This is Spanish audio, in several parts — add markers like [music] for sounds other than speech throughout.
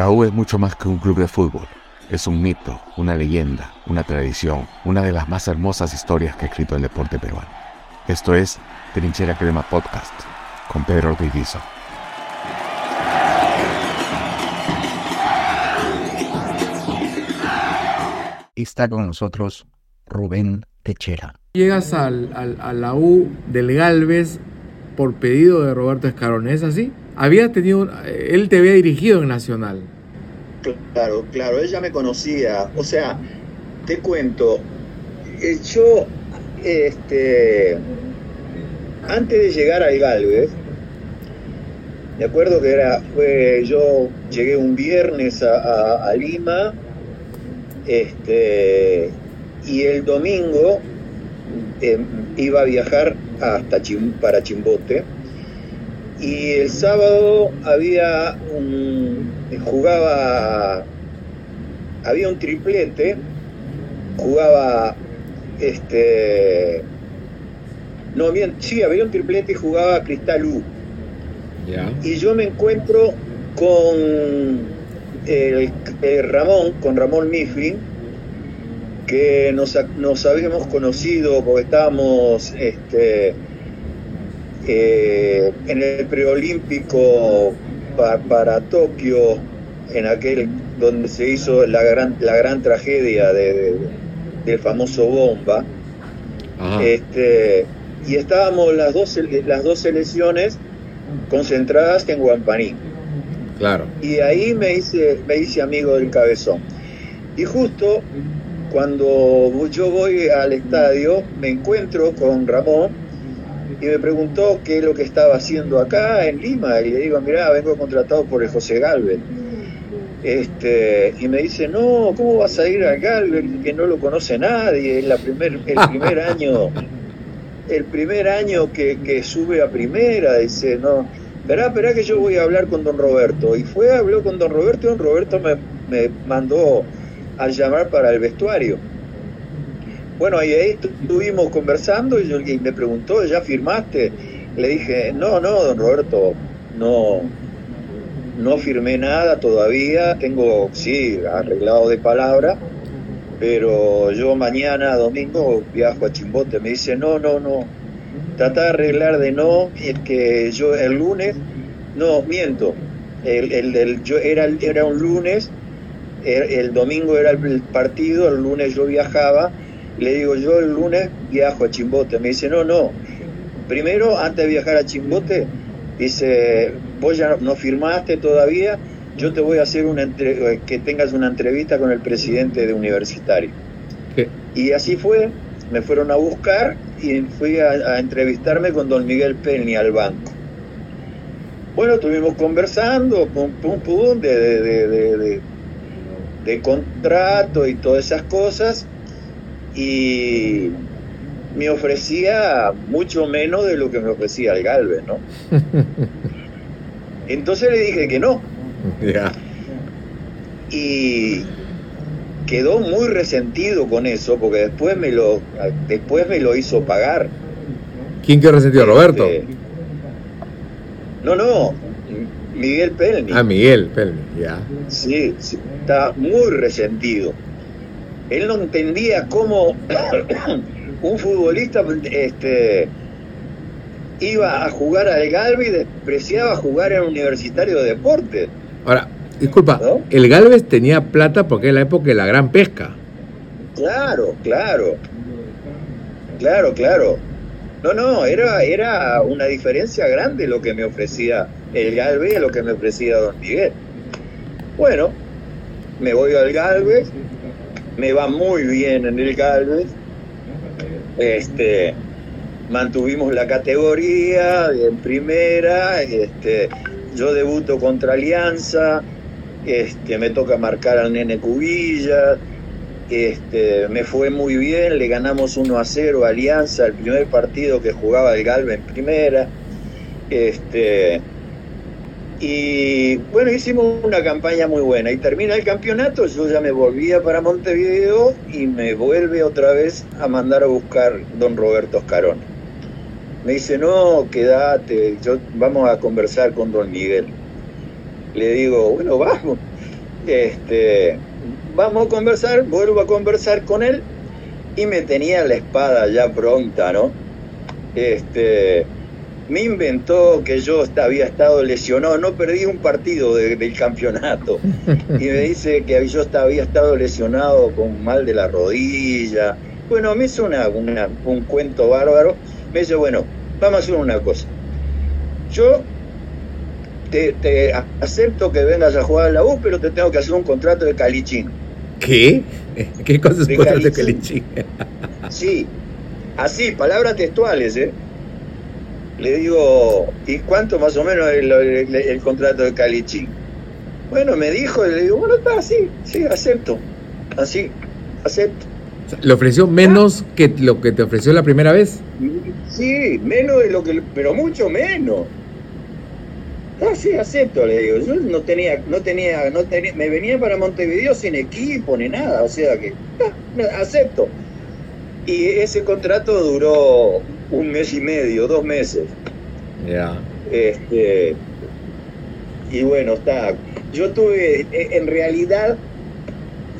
La U es mucho más que un club de fútbol. Es un mito, una leyenda, una tradición, una de las más hermosas historias que ha escrito el deporte peruano. Esto es Trinchera Crema Podcast con Pedro Ortiz Está con nosotros Rubén Techera. Llegas al, a la U del Galvez por pedido de Roberto Escarón, ¿es así? Había tenido, él te había dirigido en Nacional. Claro, claro, ella me conocía. O sea, te cuento, eh, yo, este, antes de llegar al Galvez, de acuerdo que era, fue, yo llegué un viernes a, Lima, este, y el domingo em, iba a viajar hasta para Chimbote y el sábado había un jugaba había un triplete jugaba este no bien sí había un triplete y jugaba Cristal U. Y yo me encuentro con el, Ramón con Ramón Mifflin que nos, nos habíamos conocido porque estábamos este, eh, en el preolímpico para Tokio, en aquel donde se hizo la gran, la gran tragedia de, del famoso bomba, este, y estábamos las dos, las dos selecciones concentradas en Guampaní. Claro. Y ahí me hice, me hice amigo del cabezón. Y justo cuando yo voy al estadio, me encuentro con Ramón y me preguntó qué es lo que estaba haciendo acá en Lima. Y le digo, mirá, vengo contratado por el José Galvez. Este, y me dice, no, ¿cómo vas a ir al Galvez que no lo conoce nadie? Es la primer, el [laughs] primer año, el primer año que, sube a primera, dice, no, esperá, esperá que yo voy a hablar con don Roberto. Y fue, habló con don Roberto y don Roberto me, me mandó al llamar para el vestuario. Bueno, ahí, estuvimos conversando y, me preguntó, ¿ya firmaste? Le dije, no, no, don Roberto, no, no firmé nada todavía, tengo, sí, arreglado de palabra, pero yo mañana, domingo, viajo a Chimbote. Me dice, no, no, no, trata de arreglar de no, es que yo el lunes, no, miento, el, el, yo era, era un lunes el, domingo era el partido, el lunes yo viajaba, le digo yo el lunes viajo a Chimbote, me dice no, no, primero antes de viajar a Chimbote, dice, vos ya no firmaste todavía, yo te voy a hacer una eh, que tengas una entrevista con el presidente de universitario. Y así fue, me fueron a buscar y fui a, entrevistarme con don Miguel Penny al banco. Bueno, estuvimos conversando, pum, pum, pum, de de contrato y todas esas cosas y me ofrecía mucho menos de lo que me ofrecía el Galvez, ¿no? [laughs] Entonces le dije que no. Y quedó muy resentido con eso porque después me lo después me lo hizo pagar. ¿Quién quedó resentido? ¿Roberto? Este, no, no, Miguel Pelni. Ah, Miguel Pelni, ya. Sí, está muy resentido. Él no entendía cómo [coughs] un futbolista este, iba a jugar al Galvez y despreciaba jugar en Universitario de Deportes. Ahora, disculpa, el Galvez tenía plata porque es la época de la gran pesca. Claro, claro. Claro, claro. No, no, era, era una diferencia grande lo que me ofrecía el Galvez y lo que me ofrecía Don Miguel. Bueno, me voy al Galvez, me va muy bien en el Galvez. Este, mantuvimos la categoría en primera, este, yo debuto contra Alianza, este, me toca marcar al Nene Cubilla, este, me fue muy bien, le ganamos 1 a 0 a Alianza, el primer partido que jugaba el Galve en primera. Este, y bueno, hicimos una campaña muy buena. Y termina el campeonato, yo ya me volvía para Montevideo y me vuelve otra vez a mandar a buscar don Roberto Oscarón. Me dice, no, quédate, yo, vamos a conversar con don Miguel. Le digo, bueno, vamos. este, vamos a conversar, vuelvo a conversar con él y me tenía la espada ya pronta, ¿no? Este, me inventó que yo había estado lesionado, no perdí un partido del campeonato. [laughs] Y me dice que yo había estado lesionado con mal de la rodilla. Bueno, me hizo una, un cuento bárbaro. Me dice, bueno, vamos a hacer una cosa. Yo te, acepto que vengas a jugar a la U, pero te tengo que hacer un contrato de calichín. ¿Qué? ¿Qué cosa es un contrato de calichín? [laughs] sí, así, palabras textuales, ¿eh? Le digo, ¿y cuánto más o menos es el, contrato de Calichín? Bueno, me dijo, y le digo, bueno, está así, sí, acepto. Así, acepto. ¿Le ofreció menos que lo que te ofreció la primera vez? Sí, menos de lo que, pero mucho menos. Ah, sí, acepto, le digo. Yo no tenía, no tenía, no tenía, me venía para Montevideo sin equipo ni nada, o sea que, ah, acepto. Y ese contrato duró un mes y medio, dos meses. Ya. Este, y bueno, está. Yo tuve, e, en realidad,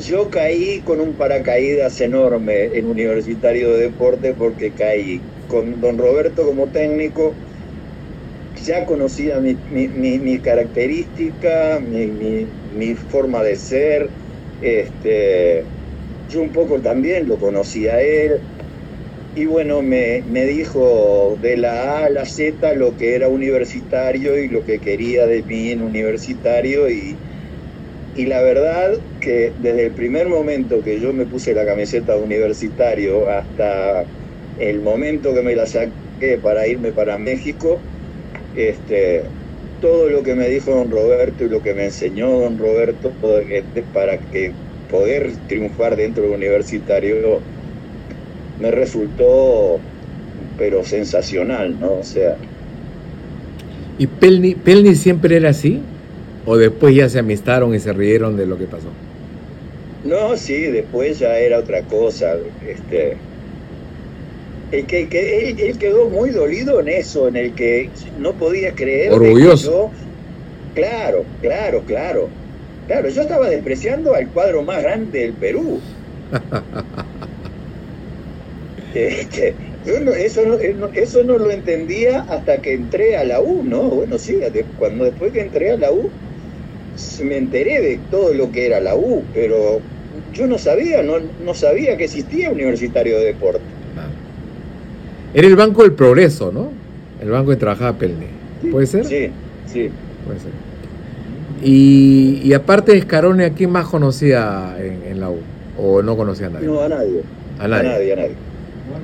yo caí con un paracaídas enorme en Universitario de Deporte porque caí con don Roberto como técnico. Ya conocía mi, mi, mi, característica, mi, mi, forma de ser. Este, yo un poco también lo conocía a él. Y bueno, me, dijo de la A a la Z lo que era universitario y lo que quería de mí en universitario. Y, y la verdad que desde el primer momento que yo me puse la camiseta de universitario hasta el momento que me la saqué para irme para México, este, todo lo que me dijo don Roberto y lo que me enseñó don Roberto para que poder triunfar dentro del universitario me resultó, pero sensacional, ¿no? O sea. ¿Y Pelni, Pelni siempre era así? ¿O después ya se amistaron y se rieron de lo que pasó? No, sí, después ya era otra cosa. Este, el que, él, quedó muy dolido en eso, en el que no podía creer. Orgulloso. claro, claro, claro. Claro, yo estaba despreciando al cuadro más grande del Perú. [laughs] Este, eso, no, eso no lo entendía hasta que entré a la U, ¿no? Bueno, sí, cuando después que entré a la U, me enteré de todo lo que era la U, pero yo no sabía, no, no sabía que existía Universitario de Deporte. Era el Banco del Progreso, ¿no? El banco de trabajaba Pelne. ¿Puede ser? Sí, sí. Puede ser. Y, aparte de Escarone, ¿a quién más conocía en, la U? ¿O no conocía a nadie? No, a nadie. A nadie, a nadie. A nadie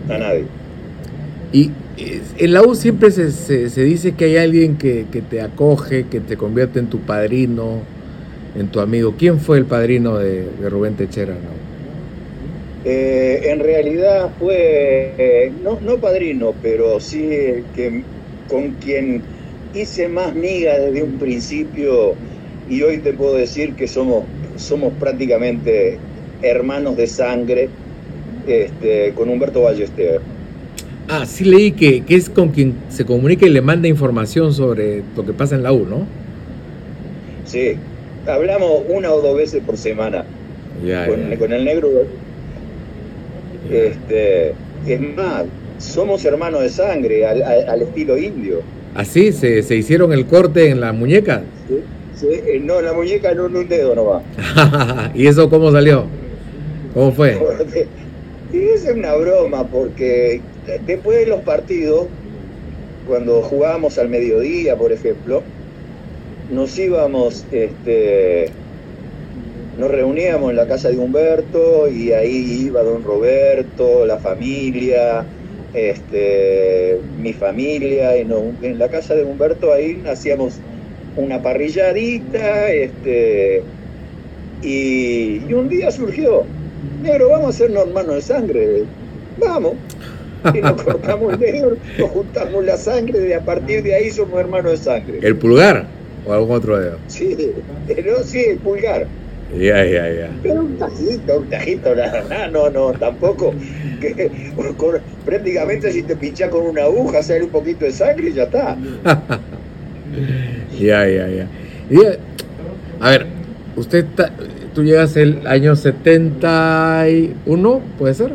a nadie. Y en la U siempre se, se, dice que hay alguien que, te acoge, que te convierte en tu padrino, en tu amigo. ¿Quién fue el padrino de, Rubén Techera? Eh, en realidad fue, eh, no, no padrino, pero sí que, con quien hice más miga desde un principio y hoy te puedo decir que somos, somos prácticamente hermanos de sangre este, con Humberto Ballester. Ah, sí leí que, es con quien se comunica y le manda información sobre lo que pasa en la U, ¿no? Sí, hablamos una o dos veces por semana con, el negro. Este, es más, somos hermanos de sangre, al, estilo indio. ¿Así? ¿Se, ¿Se, hicieron el corte en la muñeca? Sí, eh, no, la muñeca no en un dedo nomás. [laughs] ¿Y eso cómo salió? ¿Cómo fue? [laughs] Y es una broma porque después de los partidos, cuando jugábamos al mediodía, por ejemplo, nos íbamos, este, nos reuníamos en la casa de Humberto y ahí iba don Roberto, la familia, este, mi familia, y en la casa de Humberto ahí hacíamos una parrilladita, este, y, y un día surgió, negro, vamos a hacernos hermanos de sangre. Vamos. [laughs] Y nos cortamos el dedo, nos juntamos la sangre y a partir de ahí somos hermanos de sangre. ¿El pulgar o algún otro dedo? Sí, pero sí, el pulgar. Ya, ya, ya. Pero un tajito, un tajito, nada, no, no, tampoco. Que, prácticamente si te pinchas con una aguja, sale un poquito de sangre y ya está. [laughs] ya, ya, ya. a ver, usted, tú llegas el año 71, ¿puede ser?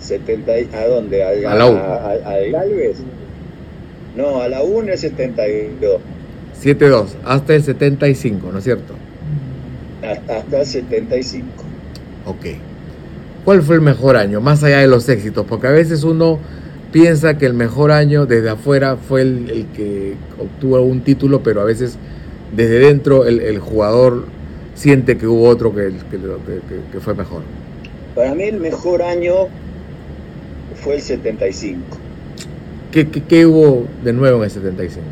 70, ¿A dónde? ¿A, a la U. Galvez? No, a la U en el 72. 72, hasta el 75, ¿no es cierto? Hasta el 75. Ok. ¿Cuál fue el mejor año, más allá de los éxitos? Porque a veces uno piensa que el mejor año desde afuera fue el, que obtuvo un título, pero a veces desde dentro el, jugador siente que hubo otro que, que, fue mejor. Para mí el mejor año fue el 75. ¿Qué, qué, hubo de nuevo en el 75?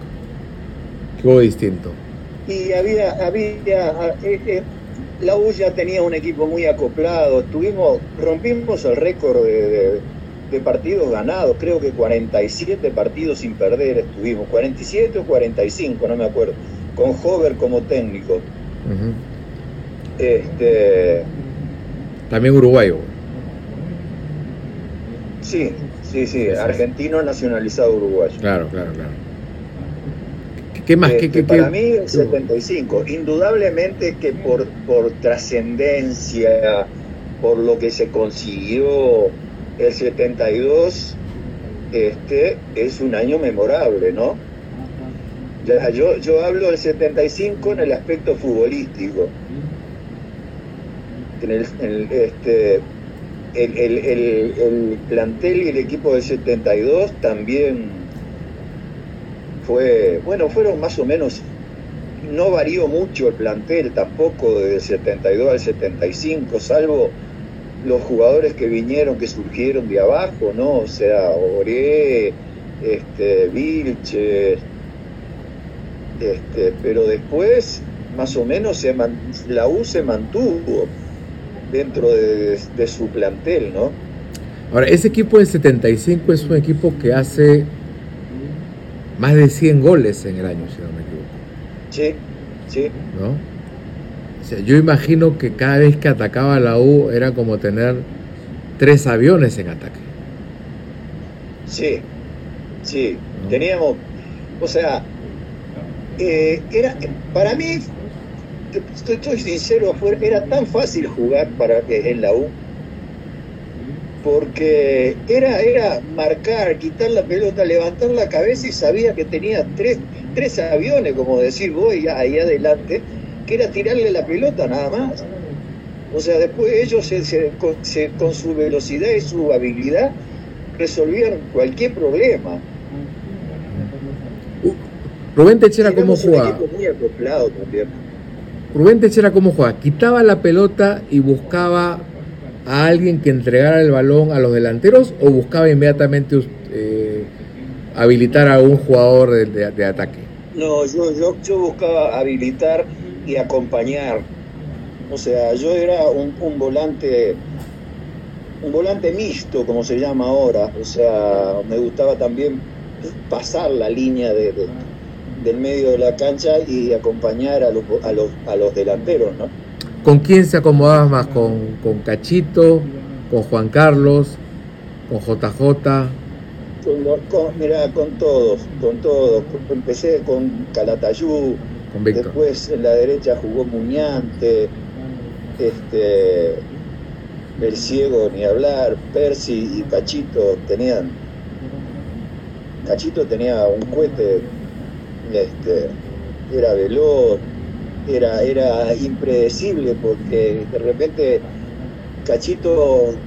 ¿Qué hubo distinto? Y había, había eh, eh, la U ya tenía un equipo muy acoplado, tuvimos, rompimos el récord de, partidos ganados, creo que 47 partidos sin perder estuvimos, 47 o 45, no me acuerdo, con Hover como técnico. este, También uruguayo. Sí, sí, sí, argentino nacionalizado uruguayo. Claro, claro, claro. ¿Qué más? Este, para mí el 75. Indudablemente que por, por trascendencia, por lo que se consiguió el 72, este, es un año memorable, ¿no? Yo, yo hablo del 75 en el aspecto futbolístico. En el, este, el, el, el, plantel y el equipo del 72 también fue, bueno, fueron más o menos, no varió mucho el plantel tampoco desde el 72 al 75, salvo los jugadores que vinieron, que surgieron de abajo, ¿no? O sea, Oré, este, Vilches, este, pero después, más o menos, se la U se mantuvo dentro de, de su plantel, ¿no? Ahora, ese equipo del 75 es un equipo que hace más de 100 goles en el año, si no me equivoco. Sí, sí. ¿No? O sea, yo imagino que cada vez que atacaba la U era como tener tres aviones en ataque. Sí, sí. Teníamos, o sea, eh, era, para mí, estoy, estoy sincero, era tan fácil jugar para, en la U porque era, era marcar, quitar la pelota, levantar la cabeza y sabía que tenía tres, tres aviones, como decir voy ahí adelante, que era tirarle la pelota nada más. O sea, después ellos se, con, su velocidad y su habilidad resolvían cualquier problema. Uh, Rubén Techera, ¿cómo jugaba? Muy acoplado también. Rubén Techera, ¿cómo jugaba? Quitaba la pelota y buscaba a alguien que entregara el balón a los delanteros o buscaba inmediatamente eh, habilitar a un jugador de, ataque? No, yo, yo, buscaba habilitar y acompañar. O sea, yo era un, volante un volante mixto, como se llama ahora. O sea, me gustaba también pasar la línea de, del medio de la cancha y acompañar a los, a los, a los delanteros, ¿no? ¿Con quién se acomodaba más? ¿Con, ¿Con, Cachito? ¿Con Juan Carlos? ¿Con JJ? Con, mira, con todos, con todos. Empecé con Calatayú, después en la derecha jugó Muñante, este, el ciego ni hablar, Percy y Cachito tenían, Cachito tenía un cohete, este, era veloz, era, era impredecible porque de repente Cachito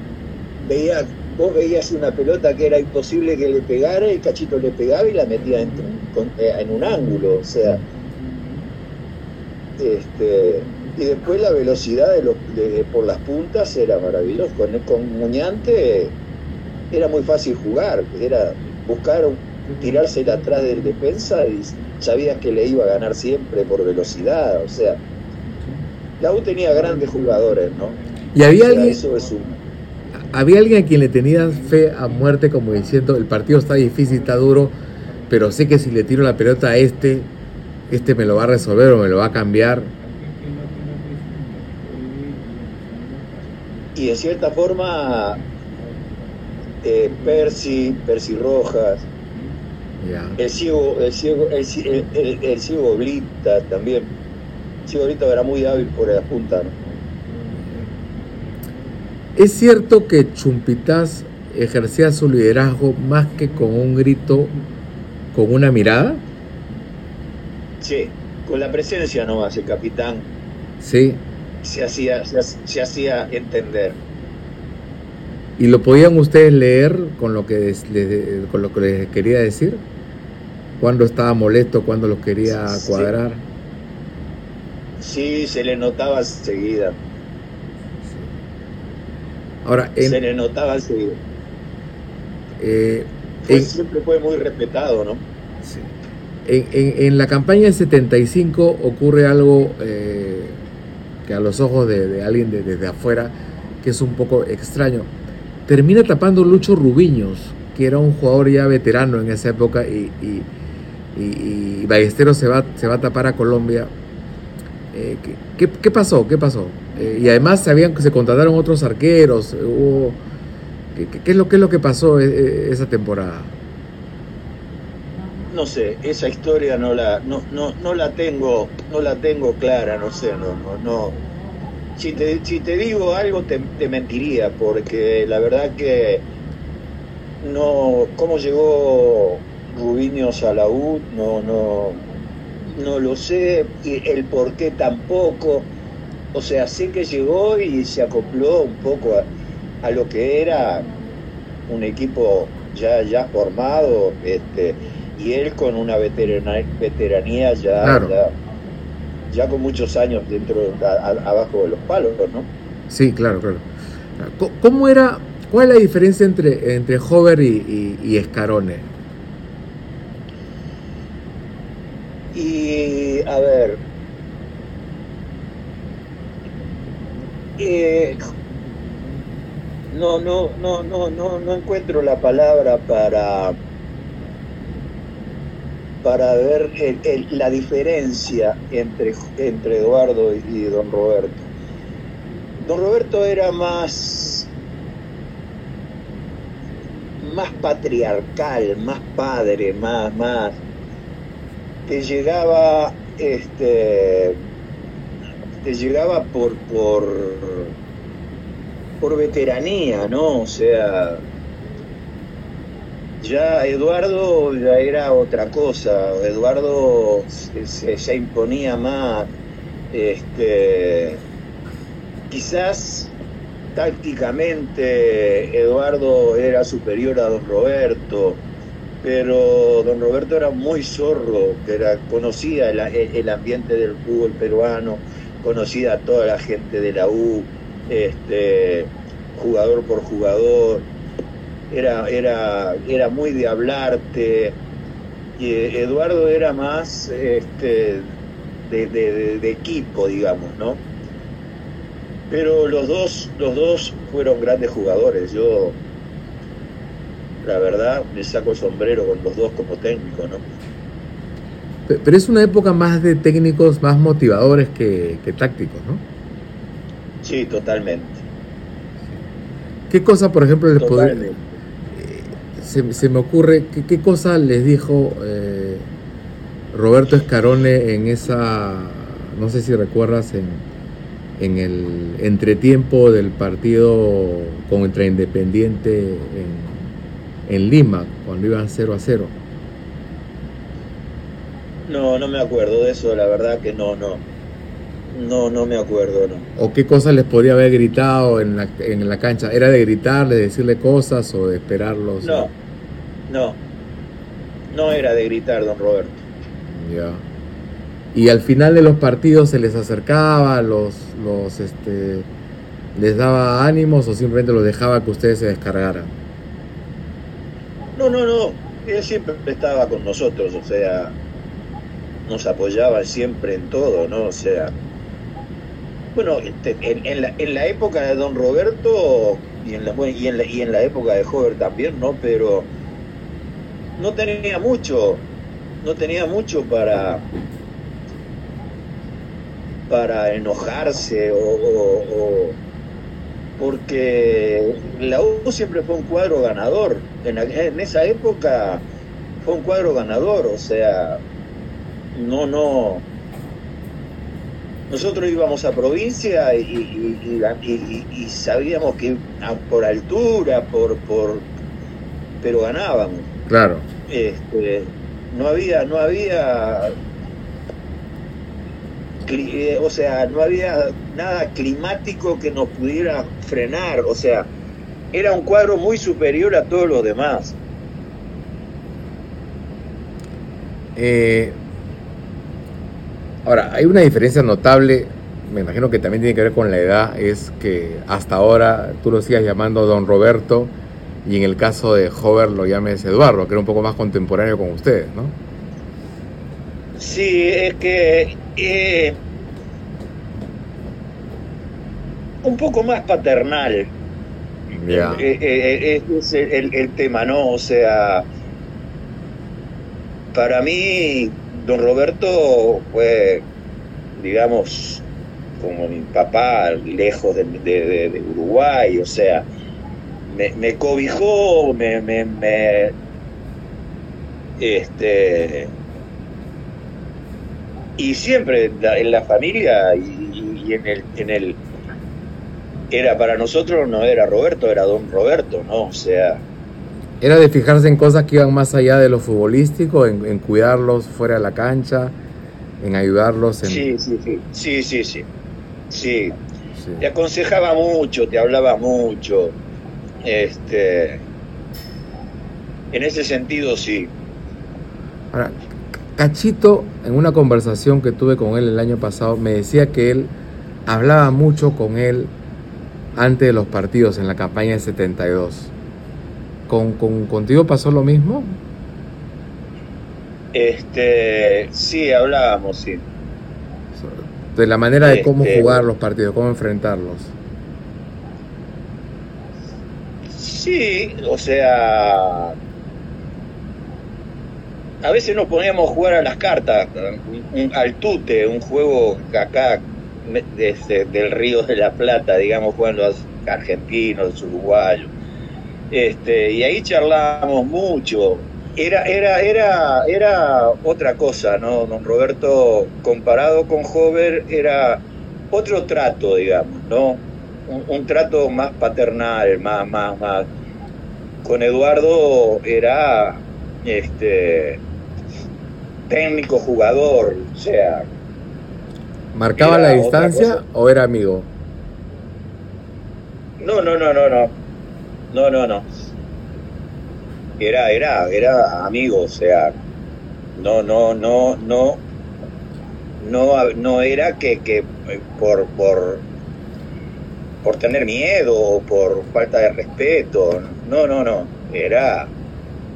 veía, vos veías una pelota que era imposible que le pegara y Cachito le pegaba y la metía en, eh, en un ángulo, o sea, este, y después la velocidad de los, por las puntas era maravillosa, con, con Muñante era muy fácil jugar, era buscar tirársela atrás del defensa y sabías que le iba a ganar siempre por velocidad, o sea, la U tenía grandes jugadores, ¿no? Y había alguien, había alguien a quien le tenías fe a muerte como diciendo, el partido está difícil, está duro, pero sé que si le tiro la pelota a este, este me lo va a resolver o me lo va a cambiar. Y de cierta forma, eh, Percy, Percy Rojas, el ciego, el ciego, el, ciego Blita también. Chiborito era muy hábil por la punta. ¿no? ¿Es cierto que Chumpitaz ejercía su liderazgo más que con un grito, con una mirada? Sí, con la presencia nomás, el capitán Sí. se hacía, se, ha- se hacía entender. ¿Y lo podían ustedes leer con lo que, les, con lo que les quería decir? ¿Cuándo estaba molesto? ¿Cuándo los quería Sí. cuadrar? Sí, se le notaba enseguida. Ahora, Se le notaba enseguida. eh, en- siempre fue muy respetado, ¿no? Sí. En, la campaña del 75 ocurre algo eh, que a los ojos de, de alguien de- desde afuera que es un poco extraño. Termina tapando Lucho Rubiños, que era un jugador ya veterano en esa época, y, y, Ballesteros se va, se va a tapar a Colombia. Eh, ¿qué, pasó? ¿Qué pasó? Eh, y además sabían que se contrataron otros arqueros. hubo- ¿qué, qué- es lo, ¿Qué es lo que pasó esa temporada? No sé, esa historia no la, no, no, no la tengo, no la tengo clara, no sé, no, no, no. Si te, si te digo algo te, mentiría, porque la verdad que no, cómo llegó Rubiños a la U, no, no, no lo sé, y el por qué tampoco. O sea, sé que llegó y se acopló un poco a, a lo que era un equipo ya, ya formado, este, y él con una veterana- veteranía ya, Claro. ya, ya con muchos años dentro, a- a- abajo de los palos, ¿no? Sí, claro, claro. ¿Cómo era, cuál es la diferencia entre, entre Hover y, y, y Scarone? Y a ver, eh, no, no, no, no, no, no encuentro la palabra para para ver el- la diferencia entre, entre Eduardo y don Roberto. Don Roberto era más más patriarcal, más padre, más, más te llegaba este te llegaba por por por veteranía, ¿no? O sea, ya Eduardo ya era otra cosa, Eduardo se, se- imponía más, este quizás tácticamente Eduardo era superior a don Roberto, pero don Roberto era muy zorro, era, conocía el, el ambiente del fútbol peruano, conocía a toda la gente de la U, este, jugador por jugador, era, era, era muy de hablarte, y eh, Eduardo era más este, de, de- equipo, digamos, ¿no? Pero los dos, los dos fueron grandes jugadores. Yo, la verdad, me saco el sombrero con los dos como técnico, ¿no? Pe- Pero es una época más de técnicos más motivadores que, que tácticos, ¿no? Sí, totalmente. ¿Qué cosa, por ejemplo, les podría. Se, me ocurre, ¿qué, qué cosa les dijo eh, Roberto Escarone en esa, no sé si recuerdas, en, en el entretiempo del partido contra Independiente en, en Lima, cuando iban 0 a 0? No, no me acuerdo de eso, la verdad que no, no. No, no me acuerdo, no. ¿O qué cosas les podría haber gritado en la, en la cancha? ¿Era de gritarle, decirle cosas o de esperarlos? No, no. No era de gritar, don Roberto. Ya. Y al final de los partidos se les acercaba, los, los, este, les daba ánimos o simplemente los dejaba que ustedes se descargaran. No, no, no. Él siempre estaba con nosotros, o sea, nos apoyaba siempre en todo, ¿no? O sea, bueno, este, en, la, en la época de Don Roberto y en la, y en la, y en la época de Hover también, ¿no? Pero no tenía mucho, no tenía mucho para para enojarse o, porque la U siempre fue un cuadro ganador. En, en esa época fue un cuadro ganador, o sea, no, no, nosotros íbamos a provincia y, sabíamos que por altura, por, por pero ganábamos. Claro. Este, no había, no había eh, o sea, no había nada climático que nos pudiera frenar, o sea, era un cuadro muy superior a todos los demás. Eh, ahora, hay una diferencia notable, me imagino que también tiene que ver con la edad, es que hasta ahora tú lo sigas llamando Don Roberto y en el caso de Hover lo llames Eduardo, que era un poco más contemporáneo con ustedes, ¿no? Sí, es que eh, un poco más paternal. Ya. Eh, eh, es el, tema, ¿no? O sea, para mí, don Roberto fue, digamos, como mi papá, lejos de, Uruguay, o sea, me, cobijó, me, me, este, y siempre en la, familia y, en, el, en, el, era para nosotros no era Roberto, era don Roberto, ¿no? O sea... Era de fijarse en cosas que iban más allá de lo futbolístico, en, cuidarlos fuera de la cancha, en ayudarlos. En... Sí, sí, sí, sí, sí, sí, sí. Te aconsejaba mucho, te hablaba mucho. Este, en ese sentido, sí. Ahora, Cachito, en una conversación que tuve con él el año pasado, me decía que él hablaba mucho con él antes de los partidos en la campaña de 72. ¿Con, con, contigo pasó lo mismo? Este, sí, hablábamos, sí. De la manera de cómo este, jugar los partidos, cómo enfrentarlos. Sí, o sea, a veces nos poníamos a jugar a las cartas, al tute, un juego acá desde, del Río de la Plata, digamos, jugando los argentinos, uruguayos. Este, y ahí charlábamos mucho. Era, era, era, era otra cosa, ¿no? Don Roberto, comparado con Hover, era otro trato, digamos, ¿no? Un, trato más paternal, más, más, más. Con Eduardo era este técnico jugador, o sea, ¿Marcaba la distancia o era amigo? No, no, no, no, no. No, no, no. Era, era, era amigo, o sea, no, no, no, no, no, no era que, que por, por, por tener miedo o por falta de respeto, no, no, no, era,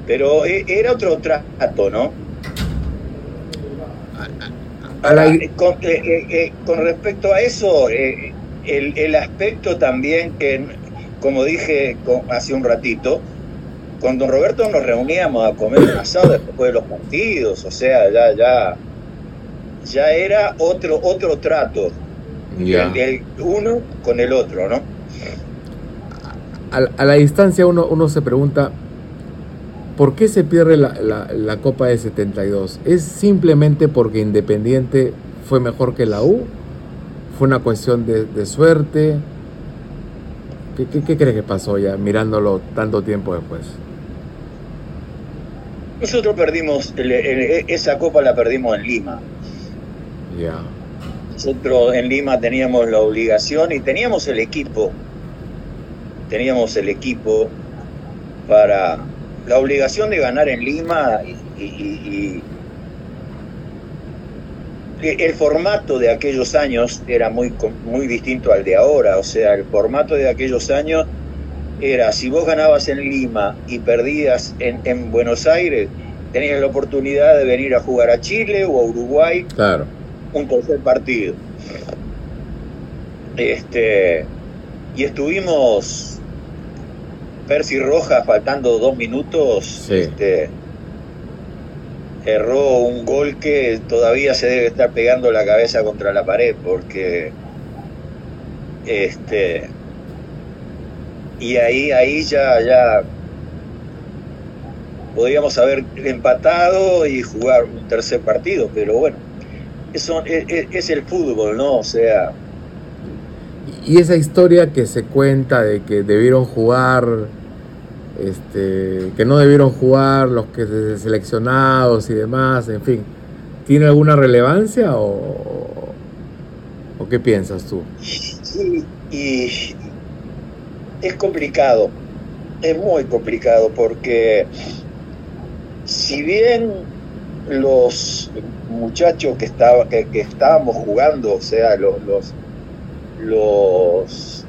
pero e, era otro trato, ¿no? Eh, con, eh, eh, con, respecto a eso, el, aspecto también que, como dije hace un ratito, con don Roberto nos reuníamos a comer un asado después de los partidos, o sea, ya, ya, ya era otro, otro trato, el, uno con el otro, ¿no? A, la distancia uno, uno se pregunta, ¿Por qué se pierde la, Copa de 72? ¿Es simplemente porque Independiente fue mejor que la U? ¿Fue una cuestión de, suerte? ¿Qué, qué, crees que pasó ya mirándolo tanto tiempo después? Nosotros perdimos, esa copa la perdimos en Lima. Ya. Nosotros en Lima teníamos la obligación y teníamos el equipo, teníamos el equipo para la obligación de ganar en Lima y, el formato de aquellos años era muy, muy distinto al de ahora, o sea, el formato de aquellos años era, si vos ganabas en Lima y perdías en, Buenos Aires, tenías la oportunidad de venir a jugar a Chile o a Uruguay claro. un tercer partido. Este, y estuvimos Percy Rojas, faltando dos minutos, este, erró un gol que todavía se debe estar pegando la cabeza contra la pared, porque este y ahí, ahí ya, ya podríamos haber empatado y jugar un tercer partido, pero bueno, eso es, es el fútbol, ¿no? O sea, y esa historia que se cuenta de que debieron jugar, este, que no debieron jugar los que seleccionados y demás, en fin, ¿tiene alguna relevancia o, o qué piensas tú? Y es complicado, es muy complicado porque si bien los muchachos que, estaba, que, que estábamos jugando, o sea, los los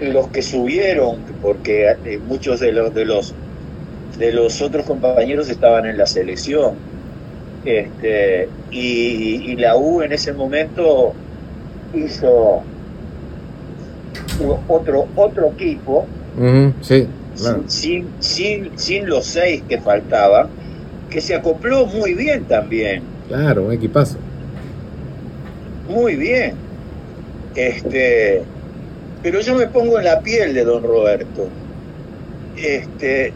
los que subieron, porque eh, muchos de los de los de los otros compañeros estaban en la selección. Este, y, la U en ese momento hizo otro otro equipo sí, sin, sin, sin los seis que faltaban, que se acopló muy bien también. Claro, un equipazo. Muy bien este, pero yo me pongo en la piel de don Roberto. Este,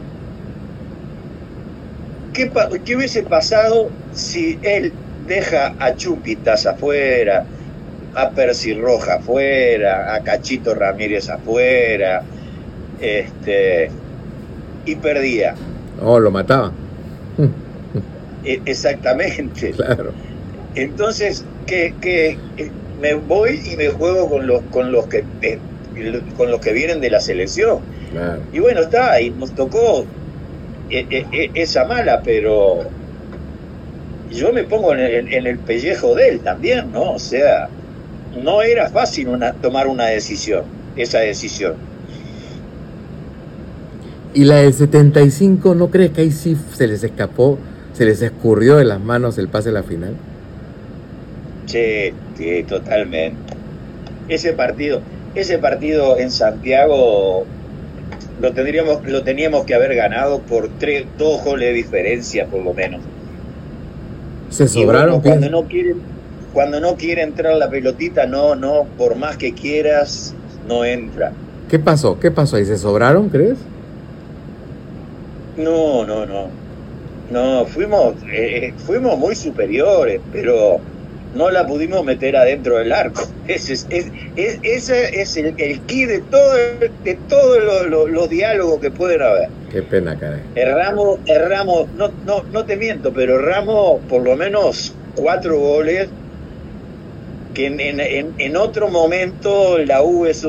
¿qué, ¿Qué hubiese pasado si él deja a Chupitas afuera, a Percy Roja afuera, a Cachito Ramírez afuera, este, y perdía? Oh, lo mataba. E, exactamente. Claro. Entonces, ¿qué, qué, me voy y me juego con los con los que eh, con los que vienen de la selección. Y bueno, está, y nos tocó eh, eh, esa mala, pero yo me pongo en el, pellejo de él también, ¿no? O sea, no era fácil una, tomar una decisión, esa decisión. ¿Y la del 75 no crees que ahí sí se les escapó, se les escurrió de las manos el pase a la final? Sí, sí, totalmente. Ese partido, ese partido en Santiago lo tendríamos, lo teníamos que haber ganado por tres, dos goles de diferencia por lo menos. Se sobraron. cuando no quiere, cuando no quiere entrar la pelotita, no, no, por más que quieras, no entra. ¿Qué pasó? ¿Qué pasó ahí? ¿Se sobraron, crees? No, no, no. No, fuimos, eh, fuimos muy superiores, pero no la pudimos meter adentro del arco. Ese es, es, ese es el, el key de todo de todos los diálogos que pueden haber. Qué pena, caray. Erramos, erramos, no, no, no te miento, pero erramos por lo menos cuatro goles que en, en, en otro momento la U, los,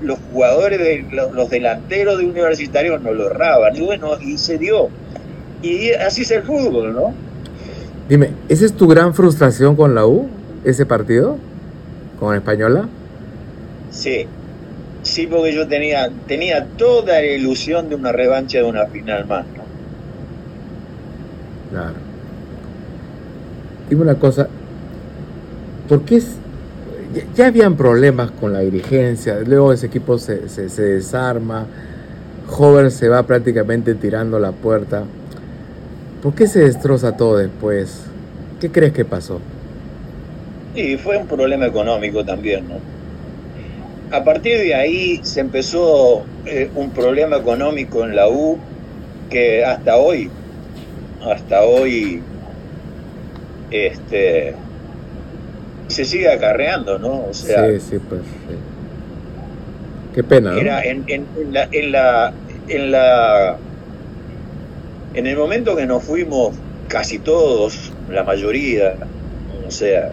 los, jugadores, de, los, delanteros de universitarios no lo erraban. Y bueno, y se dio. Y así es el fútbol, ¿no? Dime, ¿esa es tu gran frustración con la U? ¿Ese partido? ¿Con Española? Sí, sí, porque yo tenía, tenía toda la ilusión de una revancha de una final más, ¿no? Claro. Dime una cosa, ¿por qué ya, habían problemas con la dirigencia? Luego ese equipo se, se, se desarma, Hover se va prácticamente tirando la puerta. ¿Por qué se destroza todo después? ¿Qué crees que pasó? Sí, fue un problema económico también, ¿no? A partir de ahí se empezó eh, un problema económico en la U que hasta hoy, hasta hoy, este, se sigue acarreando, ¿no? O sea, sí, sí, pues. Qué pena. ¿no? Era en, en, la, en la, en la en el momento que nos fuimos casi todos, la mayoría, o sea,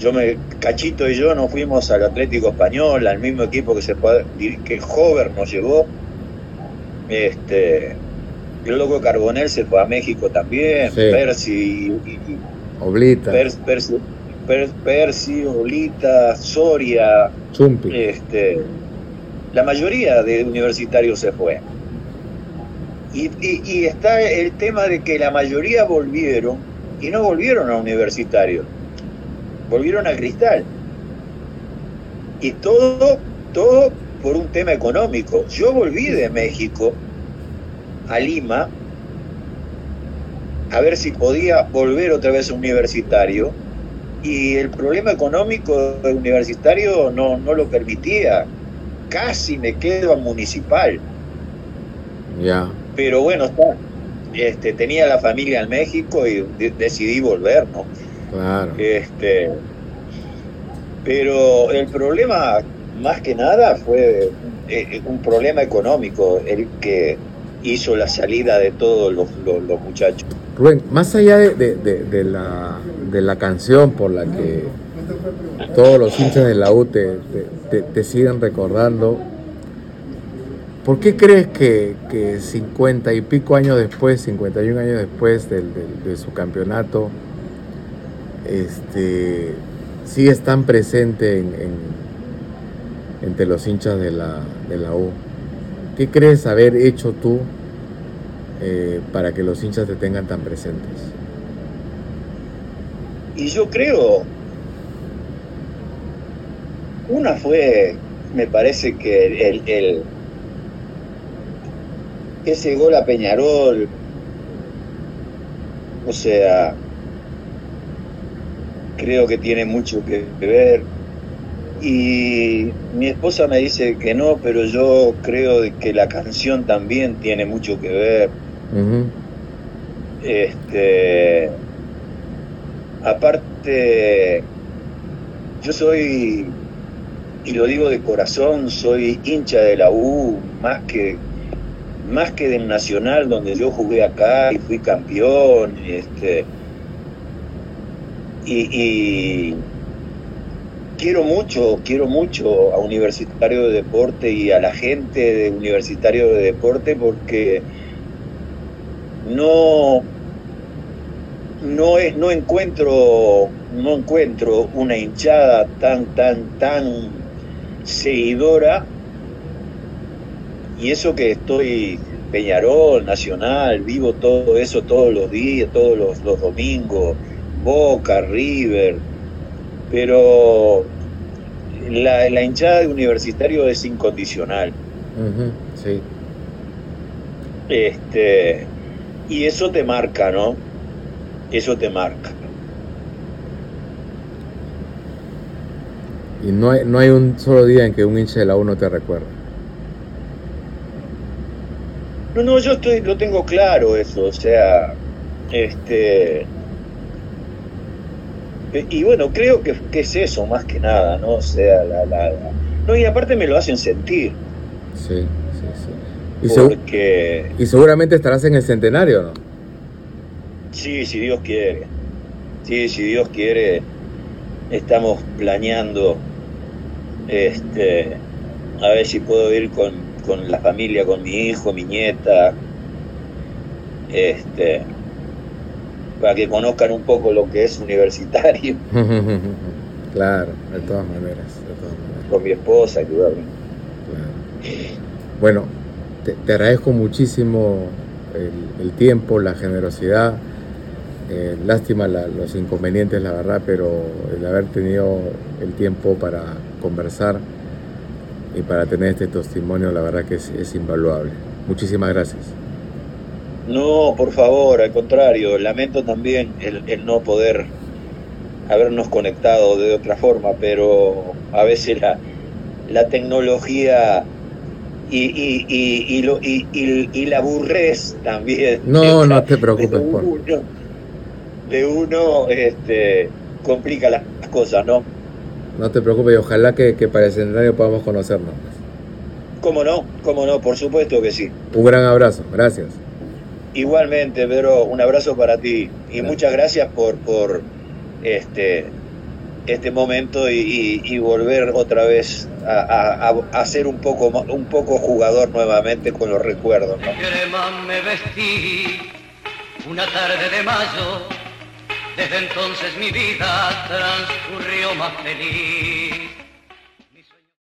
yo me, Cachito y yo nos fuimos al Atlético Español, al mismo equipo que se que Hover nos llevó. Este, el loco Carbonel se fue a México también, Percy, Oblita. Percy, Oblita, Soria, este, la mayoría de universitarios se fue. Y, está el tema de que la mayoría volvieron y no volvieron a universitario, volvieron a cristal. Y todo, todo por un tema económico. Yo volví de México a Lima a ver si podía volver otra vez a universitario y el problema económico universitario no, no lo permitía. Casi me quedo a municipal. Ya. Pero bueno, está. este, tenía la familia en México y decidí volver, ¿no? Claro. Este, pero el problema, más que nada, fue eh, un problema económico, el que hizo la salida de todos los, muchachos. Rubén, más allá de, la, de la canción por la que todos los hinchas de la U te, te, siguen recordando, ¿por qué crees que, que, 50 y pico años después, 51 años después de su campeonato, este, sigues tan presente entre los hinchas de la, de la U? ¿Qué crees haber hecho tú eh, para que los hinchas te tengan tan presentes? Y yo creo, una fue, me parece que el ese gol a Peñarol, o sea, creo que tiene mucho que ver. Y mi esposa me dice que no, pero yo creo que la canción también tiene mucho que ver. Este, aparte, yo soy, y lo digo de corazón, soy hincha de la U, más que, más que del Nacional, donde yo jugué acá y fui campeón. Este, y quiero mucho, quiero mucho a Universitario de Deporte y a la gente de Universitario de Deporte porque no, no, es, no encuentro no encuentro una hinchada tan tan tan seguidora y eso que estoy Peñarol, Nacional, vivo todo eso todos los días, todos los, los domingos, Boca, River, pero la, hinchada de universitario es incondicional. sí. Este, y eso te marca, ¿no? Eso te marca. Y no hay, no hay un solo día en que un hincha de la U no te recuerde. No, no, yo estoy, lo tengo claro eso, o sea, este, y bueno, creo que, es eso más que nada, ¿no? O sea, la, la, No, y aparte me lo hacen sentir. Sí, sí, sí. Y, y seguramente estarás en el centenario, ¿no? Sí, si Dios quiere. Sí, si Dios quiere, estamos planeando este, a ver si puedo ir con, con la familia, con mi hijo, mi nieta. Este, para que conozcan un poco lo que es universitario. [laughs] claro, de todas maneras. Con mi esposa, ayudarme. Bueno, te, agradezco muchísimo el, tiempo, la generosidad. Eh, lástima los inconvenientes, la verdad, pero el haber tenido el tiempo para conversar y para tener este testimonio, la verdad que es invaluable. Muchísimas gracias. No, por favor, al contrario, lamento también el, no poder habernos conectado de otra forma, pero a veces la, la tecnología y, y, y, y, y, la burrez también. No, no [laughs] te preocupes. De uno, de uno este, complica las cosas, ¿no? No te preocupes y ojalá que, que para el escenario podamos conocernos. ¿Cómo no? ¿Cómo no? Por supuesto que sí. Un gran abrazo, gracias. Igualmente, Pedro, un abrazo para ti y muchas gracias por, por este, este momento y, volver otra vez a, a, ser un poco, un poco jugador nuevamente con los recuerdos. me vestí una tarde de mayo, desde entonces mi vida transcurrió más feliz.